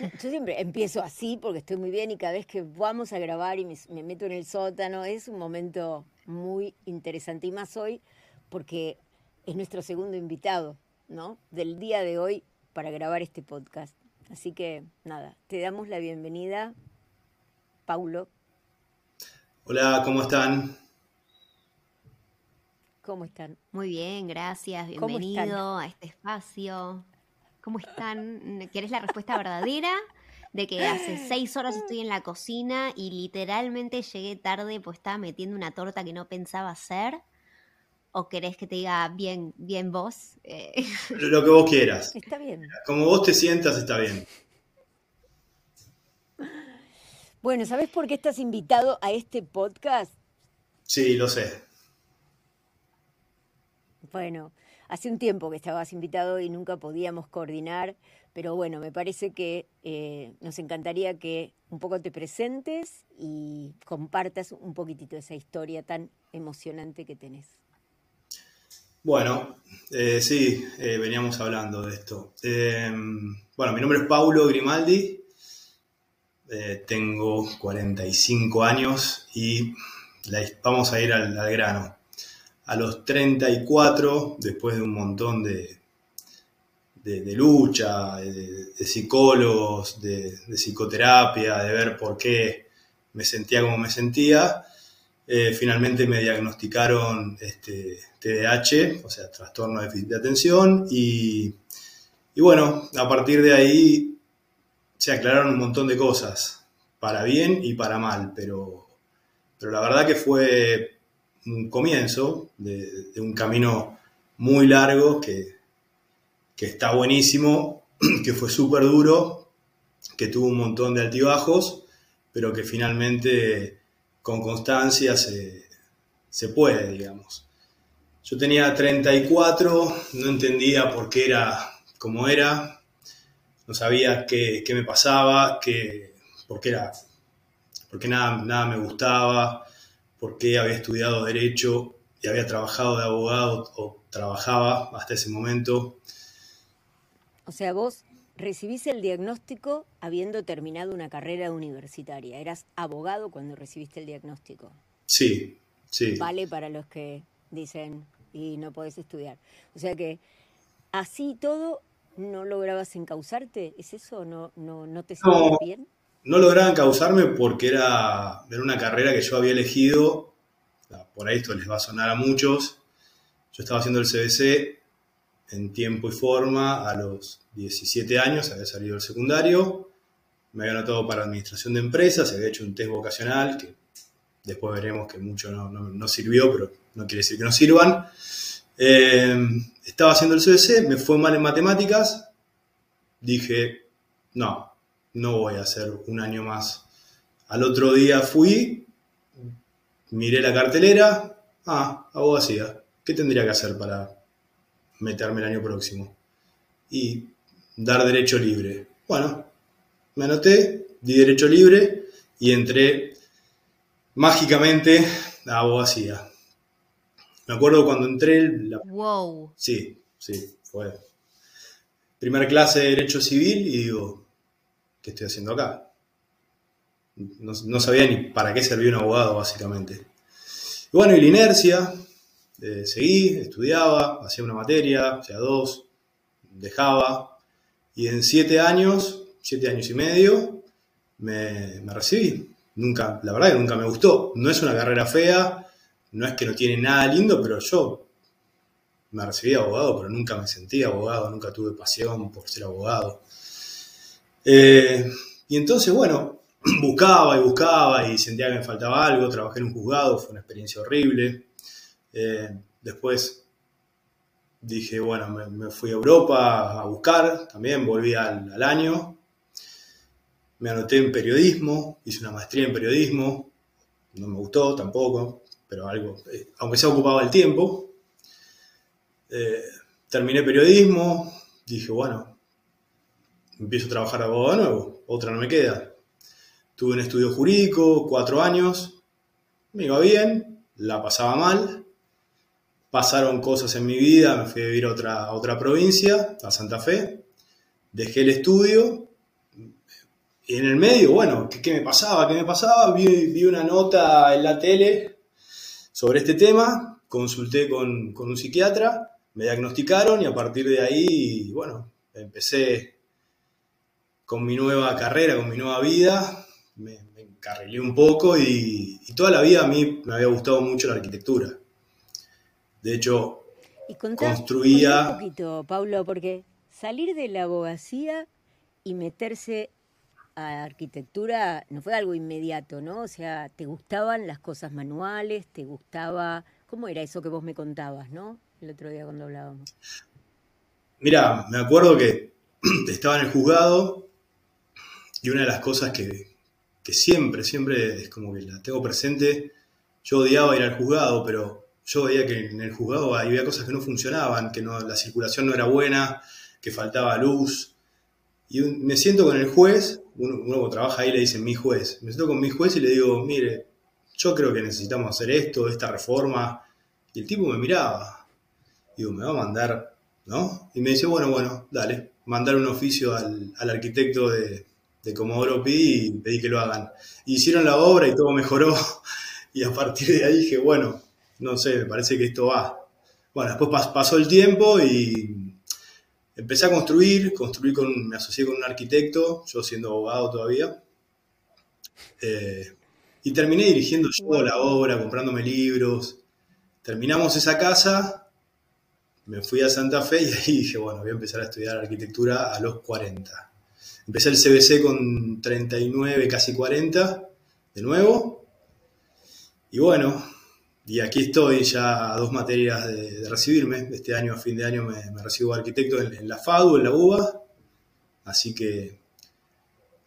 Yo siempre empiezo así porque estoy muy bien y cada vez que vamos a grabar y me, meto en el sótano es un momento muy interesante y más hoy porque es nuestro segundo invitado, ¿no? Del día de hoy para grabar este podcast. Así que nada, te damos la bienvenida, Paulo. Hola, ¿cómo están? ¿Cómo están? Muy bien, gracias. Bienvenido a este espacio. ¿Cómo están? ¿Quieres la respuesta verdadera? De que hace seis horas estoy en la cocina y literalmente llegué tarde pues estaba metiendo una torta que no pensaba hacer. ¿O querés que te diga bien, bien vos? Eh, Lo que vos quieras. Está bien. Como vos te sientas, está bien. Bueno, ¿sabes por qué estás invitado a este podcast? Sí, lo sé. Bueno, hace un tiempo que estabas invitado y nunca podíamos coordinar, pero bueno, me parece que eh, nos encantaría que un poco te presentes y compartas un poquitito esa historia tan emocionante que tenés. Bueno, eh, sí, eh, veníamos hablando de esto. bueno, mi nombre es Paulo Grimaldi, tengo 45 años y vamos a ir al grano a los 34, después de un montón de, de, lucha, de, psicólogos, de, psicoterapia, de ver por qué me sentía como me sentía, eh, finalmente me diagnosticaron este, TDAH, o sea, trastorno de déficit de atención, y, y bueno, a partir de ahí se aclararon un montón de cosas, para bien y para mal, pero, pero la verdad que fue un comienzo de, un camino muy largo que, está buenísimo, que fue súper duro, que tuvo un montón de altibajos, pero que finalmente con constancia se, puede, digamos. Yo tenía 34, no entendía por qué era como era, no sabía qué, me pasaba, qué, por qué era, porque nada, nada me gustaba, por qué había estudiado derecho y había trabajado de abogado o trabajaba hasta ese momento. O sea, vos recibís el diagnóstico habiendo terminado una carrera universitaria. Eras abogado cuando recibiste el diagnóstico. Sí, sí. Vale para los que dicen y no podés estudiar. O sea que así todo no lograbas encausarte. ¿Es eso? ¿No, no, no te sientes bien? No lograban causarme porque era, era una carrera que yo había elegido, por ahí esto les va a sonar a muchos, yo estaba haciendo el CBC en tiempo y forma a los 17 años, había salido del secundario, me había anotado para administración de empresas, había hecho un test vocacional, que después veremos que mucho no, sirvió, pero no quiere decir que no sirvan. Eh, estaba haciendo el CBC, me fue mal en matemáticas, dije, no, no voy a hacer un año más. Al otro día fui, miré la cartelera, ah, abogacía, ¿qué tendría que hacer para meterme el año próximo? Y dar derecho libre. Bueno, me anoté, di derecho libre y entré mágicamente a abogacía. Me acuerdo cuando entré... Wow. Sí, sí, fue. Primera clase de Derecho Civil y digo, ¿qué estoy haciendo acá? No, sabía ni para qué servía un abogado, básicamente. Y bueno, y la inercia, eh, seguí, estudiaba, hacía una materia, hacía dos, dejaba, y en siete años, siete años y medio, me, recibí. Nunca, la verdad que nunca me gustó. No es una carrera fea, no es que no tiene nada lindo, pero yo me recibí abogado, pero nunca me sentí abogado, nunca tuve pasión por ser abogado. Eh, y entonces, bueno, buscaba y buscaba y sentía que me faltaba algo, trabajé en un juzgado, fue una experiencia horrible. Eh, después dije, bueno, me, fui a Europa a buscar, también volví al, año. Me anoté en periodismo, hice una maestría en periodismo, no me gustó tampoco, pero algo, eh, aunque se ocupaba el tiempo. Terminé periodismo, dije, bueno, empiezo a trabajar de nuevo, otra no me queda. Tuve un estudio jurídico, cuatro años, me iba bien, la pasaba mal, pasaron cosas en mi vida, me fui a vivir a otra, otra provincia, a Santa Fe, dejé el estudio y en el medio, bueno, ¿qué, me pasaba? ¿Qué me pasaba? Vi, una nota en la tele sobre este tema, consulté con, con un psiquiatra me diagnosticaron y a partir de ahí, bueno, empecé con mi nueva carrera, con mi nueva vida, me, encarrilé un poco y, toda la vida a mí me había gustado mucho la arquitectura. De hecho, construía... un poquito, Pablo, porque salir de la abogacía y meterse a arquitectura no fue algo inmediato, ¿no? O sea, ¿te gustaban las cosas manuales? ¿Te gustaba... ¿Cómo era eso que vos me contabas, no? el otro día cuando hablábamos? Mira, me acuerdo que estaba en el juzgado y una de las cosas que, siempre, siempre es como que la tengo presente, yo odiaba ir al juzgado, pero yo veía que en el juzgado había cosas que no funcionaban, que no, la circulación no era buena, que faltaba luz. Y me siento con el juez, uno, trabaja ahí le dicen mi juez, me siento con mi juez y le digo, mire, yo creo que necesitamos hacer esto, esta reforma. Y el tipo me miraba, Digo, me va a mandar, ¿no? Y me dice, bueno, bueno, dale, mandar un oficio al, arquitecto de, de Comodoro Pi y pedí que lo hagan. hicieron la obra y todo mejoró. Y a partir de ahí dije, bueno, no sé, me parece que esto va. Bueno, después pasó el tiempo y empecé a construir, construí con, me asocié con un arquitecto, yo siendo abogado todavía. Eh, y terminé dirigiendo yo la obra, comprándome libros. Terminamos esa casa me fui a Santa Fe y ahí dije, bueno, voy a empezar a estudiar arquitectura a los 40. Empecé el CBC con 39, casi 40, de nuevo. Y bueno, y aquí estoy ya a dos materias de, recibirme. Este año, a fin de año, me, recibo arquitecto en, la FADU, en la UBA. Así que,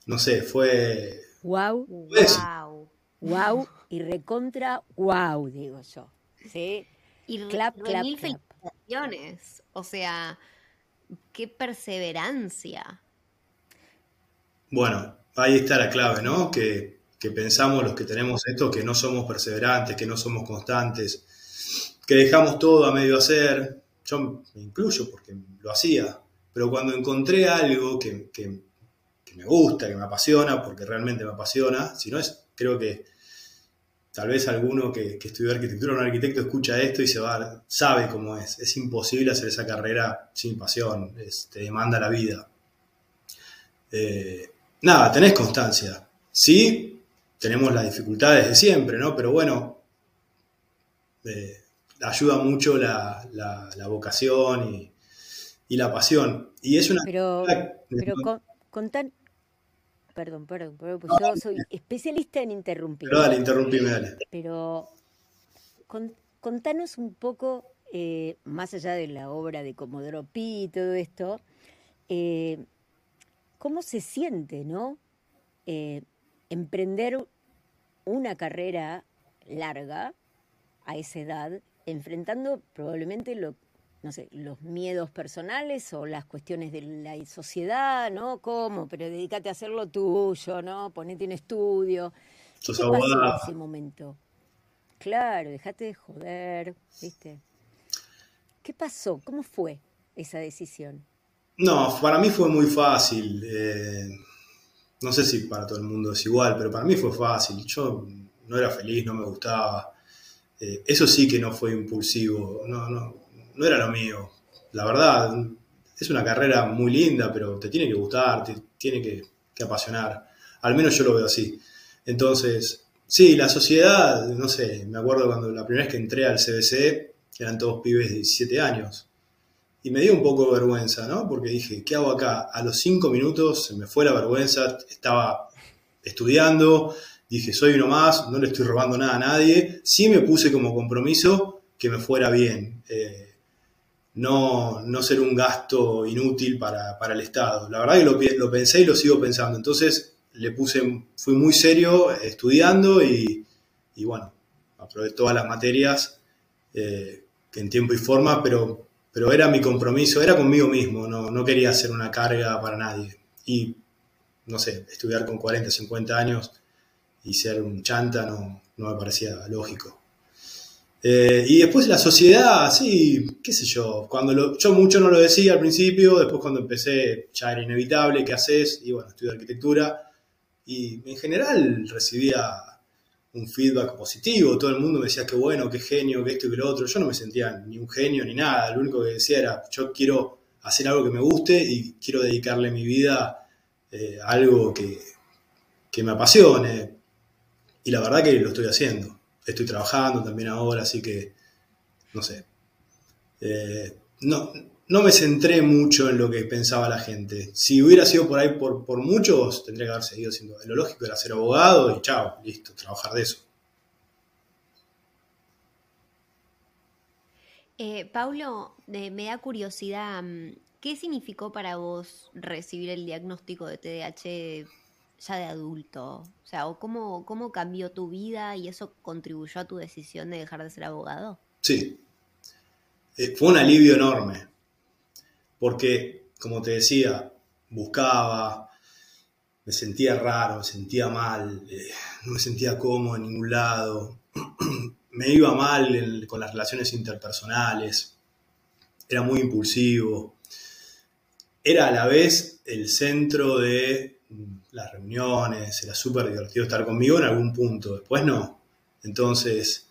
no sé, fue... Wow, wow, wow y recontra wow, digo yo. ¿Sí? Y clap, clap, clap. O sea, qué perseverancia. Bueno, ahí está la clave, ¿no? Que, pensamos los que tenemos esto, que no somos perseverantes, que no somos constantes, que dejamos todo a medio hacer. Yo me incluyo porque lo hacía, pero cuando encontré algo que, que me gusta, que me apasiona, porque realmente me apasiona, si no es, creo que Tal vez alguno que, estudió arquitectura o un arquitecto escucha esto y se va, sabe cómo es. Es imposible hacer esa carrera sin pasión, te demanda la vida. Eh, nada, tenés constancia. Sí, tenemos las dificultades de siempre, ¿no? Pero bueno, eh, ayuda mucho la, vocación y, la pasión. Y es una... Pero, pero con, Perdón, perdón, pues yo soy especialista en interrumpir. Pero dale, interrumpime, dale. Pero contanos un poco, eh, más allá de la obra de Comodoro Pi y todo esto, eh, ¿cómo se siente, no? Eh, emprender una carrera larga a esa edad, enfrentando probablemente lo, no sé, los miedos personales o las cuestiones de la sociedad, ¿no? ¿Cómo? Pero dedícate a hacer lo tuyo, ¿no? Ponete en estudio. ¿Qué pasó en ese momento? Claro, dejate de joder, ¿viste? ¿Qué pasó? ¿Cómo fue esa decisión? No, para mí fue muy fácil. Eh, no sé si para todo el mundo es igual, pero para mí fue fácil. Yo no era feliz, no me gustaba. Eh, eso sí que no fue impulsivo. No, no, no era lo mío. La verdad, es una carrera muy linda, pero te tiene que gustar, te tiene que, apasionar. Al menos yo lo veo así. Entonces, sí, la sociedad, no sé, me acuerdo cuando la primera vez que entré al CBC, eran todos pibes de 17 años. Y me dio un poco de vergüenza, ¿no? Porque dije, ¿qué hago acá? A los cinco minutos se me fue la vergüenza, estaba estudiando, dije, soy uno más, no le estoy robando nada a nadie. Sí me puse como compromiso que me fuera bien. Eh, no, no ser un gasto inútil para, el Estado. La verdad que lo, pensé y lo sigo pensando. Entonces le puse, fui muy serio estudiando y, bueno, aprobé todas las materias eh, en tiempo y forma, pero, pero era mi compromiso, era conmigo mismo, no, no quería hacer una carga para nadie. Y, no sé, estudiar con 40, 50 años y ser un chanta no, no me parecía lógico. Eh, y después la sociedad, sí, qué sé yo, cuando yo mucho no lo decía al principio, después cuando empecé ya era inevitable, ¿qué haces? Y bueno, estudio arquitectura y en general recibía un feedback positivo, todo el mundo me decía qué bueno, qué genio, qué esto y qué lo otro, yo no me sentía ni un genio ni nada, lo único que decía era yo quiero hacer algo que me guste y quiero dedicarle mi vida eh, a algo que, que me apasione y la verdad que lo estoy haciendo. Estoy trabajando también ahora, así que, no sé. Eh, no, no me centré mucho en lo que pensaba la gente. Si hubiera sido por ahí por, por muchos, tendría que haber seguido siendo. Lo lógico era ser abogado y chao, listo, trabajar de eso. Eh, Paulo, me da curiosidad, mm, ¿qué significó para vos recibir el diagnóstico de TDAH ya de adulto? O sea, cómo, cómo cambió tu vida y eso contribuyó a tu decisión de dejar de ser abogado? Sí. Eh, fue un alivio enorme. Porque, como te decía, buscaba, me sentía raro, me sentía mal, eh, no me sentía cómodo en ningún lado, me iba mal con las relaciones interpersonales, era muy impulsivo, era a la vez el centro de las reuniones, era súper divertido estar conmigo en algún punto, después no. Entonces,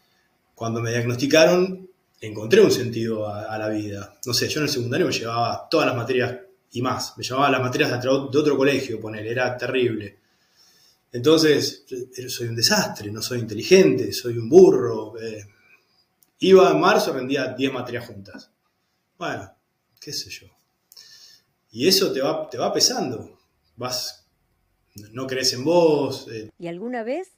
cuando me diagnosticaron, encontré un sentido a, la vida. No sé, yo en el secundario me llevaba todas las materias y más, me llevaba las materias de otro, colegio, poner, era terrible. Entonces, soy un desastre, no soy inteligente, soy un burro. Eh. Iba en marzo, rendía 10 materias juntas. Bueno, qué sé yo. Y eso te va, te va pesando. Vas no crees en vos. Eh. ¿Y alguna vez,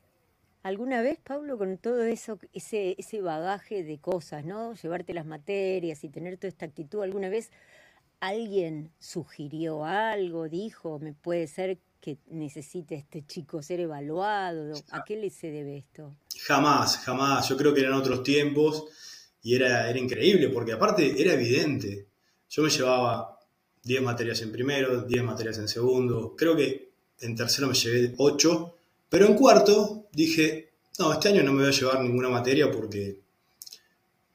alguna vez, Pablo, con todo eso, ese, ese bagaje de cosas, ¿no? Llevarte las materias y tener toda esta actitud, ¿alguna vez alguien sugirió algo, dijo, me puede ser que necesite este chico ser evaluado? ¿A qué le se debe esto? Jamás, jamás. Yo creo que eran otros tiempos y era, era increíble, porque aparte era evidente. Yo me llevaba 10 materias en primero, 10 materias en segundo. Creo que en tercero me llevé 8, pero en cuarto dije, no, este año no me voy a llevar ninguna materia porque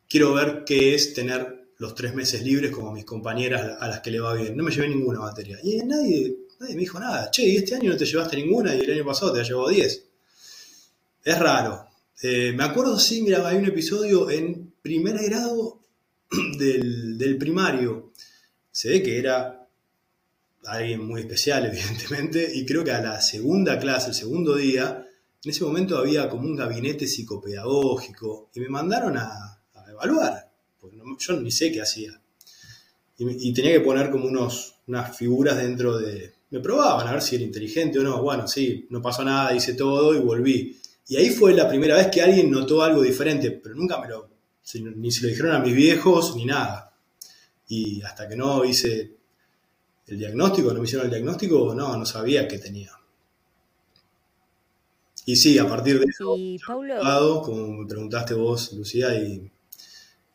quiero ver qué es tener los tres meses libres como mis compañeras a las que le va bien. No me llevé ninguna materia. Y nadie, nadie me dijo nada. Che, y este año no te llevaste ninguna y el año pasado te llevado 10. Es raro. Eh, me acuerdo, sí, mira, hay un episodio en primer grado del, del primario. Se ve que era alguien muy especial, evidentemente, y creo que a la segunda clase, el segundo día, en ese momento había como un gabinete psicopedagógico y me mandaron a, evaluar, porque yo ni sé qué hacía. Y, tenía que poner como unos, unas figuras dentro de... Me probaban a ver si era inteligente o no. Bueno, sí, no pasó nada, hice todo y volví. Y ahí fue la primera vez que alguien notó algo diferente, pero nunca me lo... Ni se lo dijeron a mis viejos ni nada. Y hasta que no hice el diagnóstico, no me hicieron el diagnóstico, no, no sabía qué tenía. Y sí, a partir de eso, como me preguntaste vos, Lucía, y,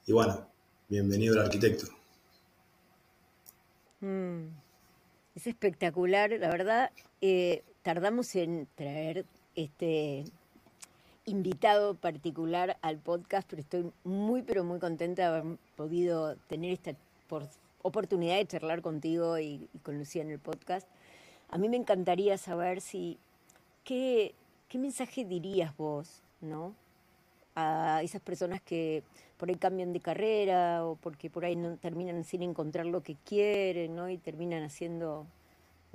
bueno, bienvenido al arquitecto. Mm, es espectacular, la verdad. Eh, tardamos en traer este invitado particular al podcast, pero estoy muy, pero muy contenta de haber podido tener esta oportunidad de charlar contigo y, con Lucía en el podcast. A mí me encantaría saber si, ¿qué, mensaje dirías vos, ¿no? A esas personas que por ahí cambian de carrera o porque por ahí no terminan sin encontrar lo que quieren, ¿no? Y terminan haciendo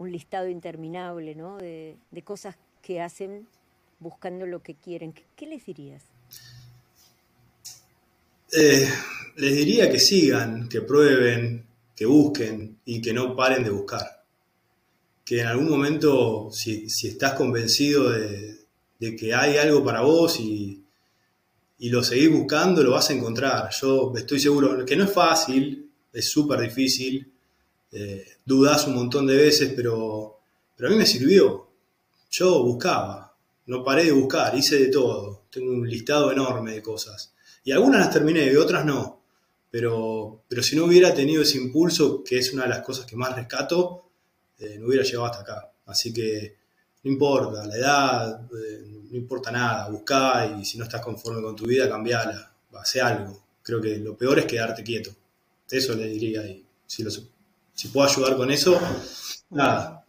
un listado interminable ¿no? de, cosas que hacen buscando lo que quieren. ¿Qué, les dirías? Eh, les diría que sigan, que prueben, que busquen y que no paren de buscar. Que en algún momento, si, estás convencido de, que hay algo para vos y, y lo seguís buscando, lo vas a encontrar. Yo estoy seguro que no es fácil, es súper difícil, eh, dudás un montón de veces, pero, pero a mí me sirvió. Yo buscaba, no paré de buscar, hice de todo. Tengo un listado enorme de cosas. Y algunas las terminé y otras no. Pero, pero si no hubiera tenido ese impulso, que es una de las cosas que más rescato, eh, no hubiera llegado hasta acá. Así que no importa la edad, eh, no importa nada, buscá y si no estás conforme con tu vida, cambiala, hace algo. Creo que lo peor es quedarte quieto. Eso le diría y si si puedo ayudar con eso, nada.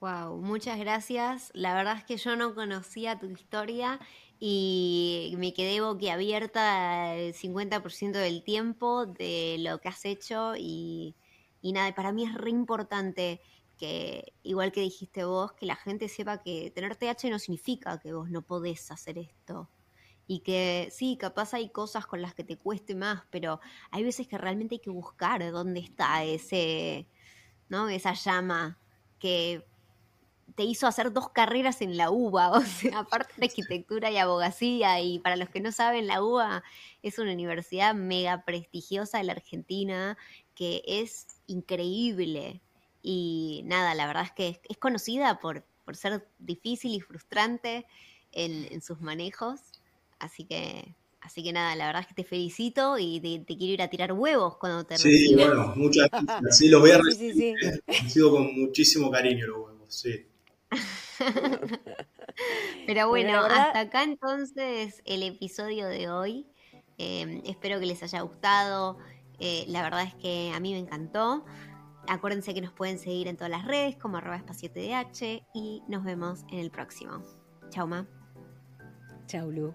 Wow, muchas gracias. La verdad es que yo no conocía tu historia y me quedé boquiabierta el 50% del tiempo de lo que has hecho y, nada, para mí es re importante que, igual que dijiste vos, que la gente sepa que tener TH no significa que vos no podés hacer esto y que sí, capaz hay cosas con las que te cueste más, pero hay veces que realmente hay que buscar dónde está ese, ¿no? Esa llama que te hizo hacer dos carreras en la UBA, o sea, aparte de arquitectura y abogacía, y para los que no saben, la UBA es una universidad mega prestigiosa de la Argentina, que es increíble. Y nada, la verdad es que es, conocida por, por, ser difícil y frustrante en, en sus manejos. Así que, así que nada, la verdad es que te felicito y te, quiero ir a tirar huevos cuando te Sí, bueno, muchas gracias. Sí, los voy a recibir. Sí, con muchísimo cariño los huevos, sí. Pero bueno, hasta acá entonces el episodio de hoy. Em, espero que les haya gustado. Eh, la verdad es que a mí me encantó. Acuérdense que nos pueden seguir en todas las redes como arroba espacio TDH y nos vemos en el próximo. Chau, Ma. Chau, Lu.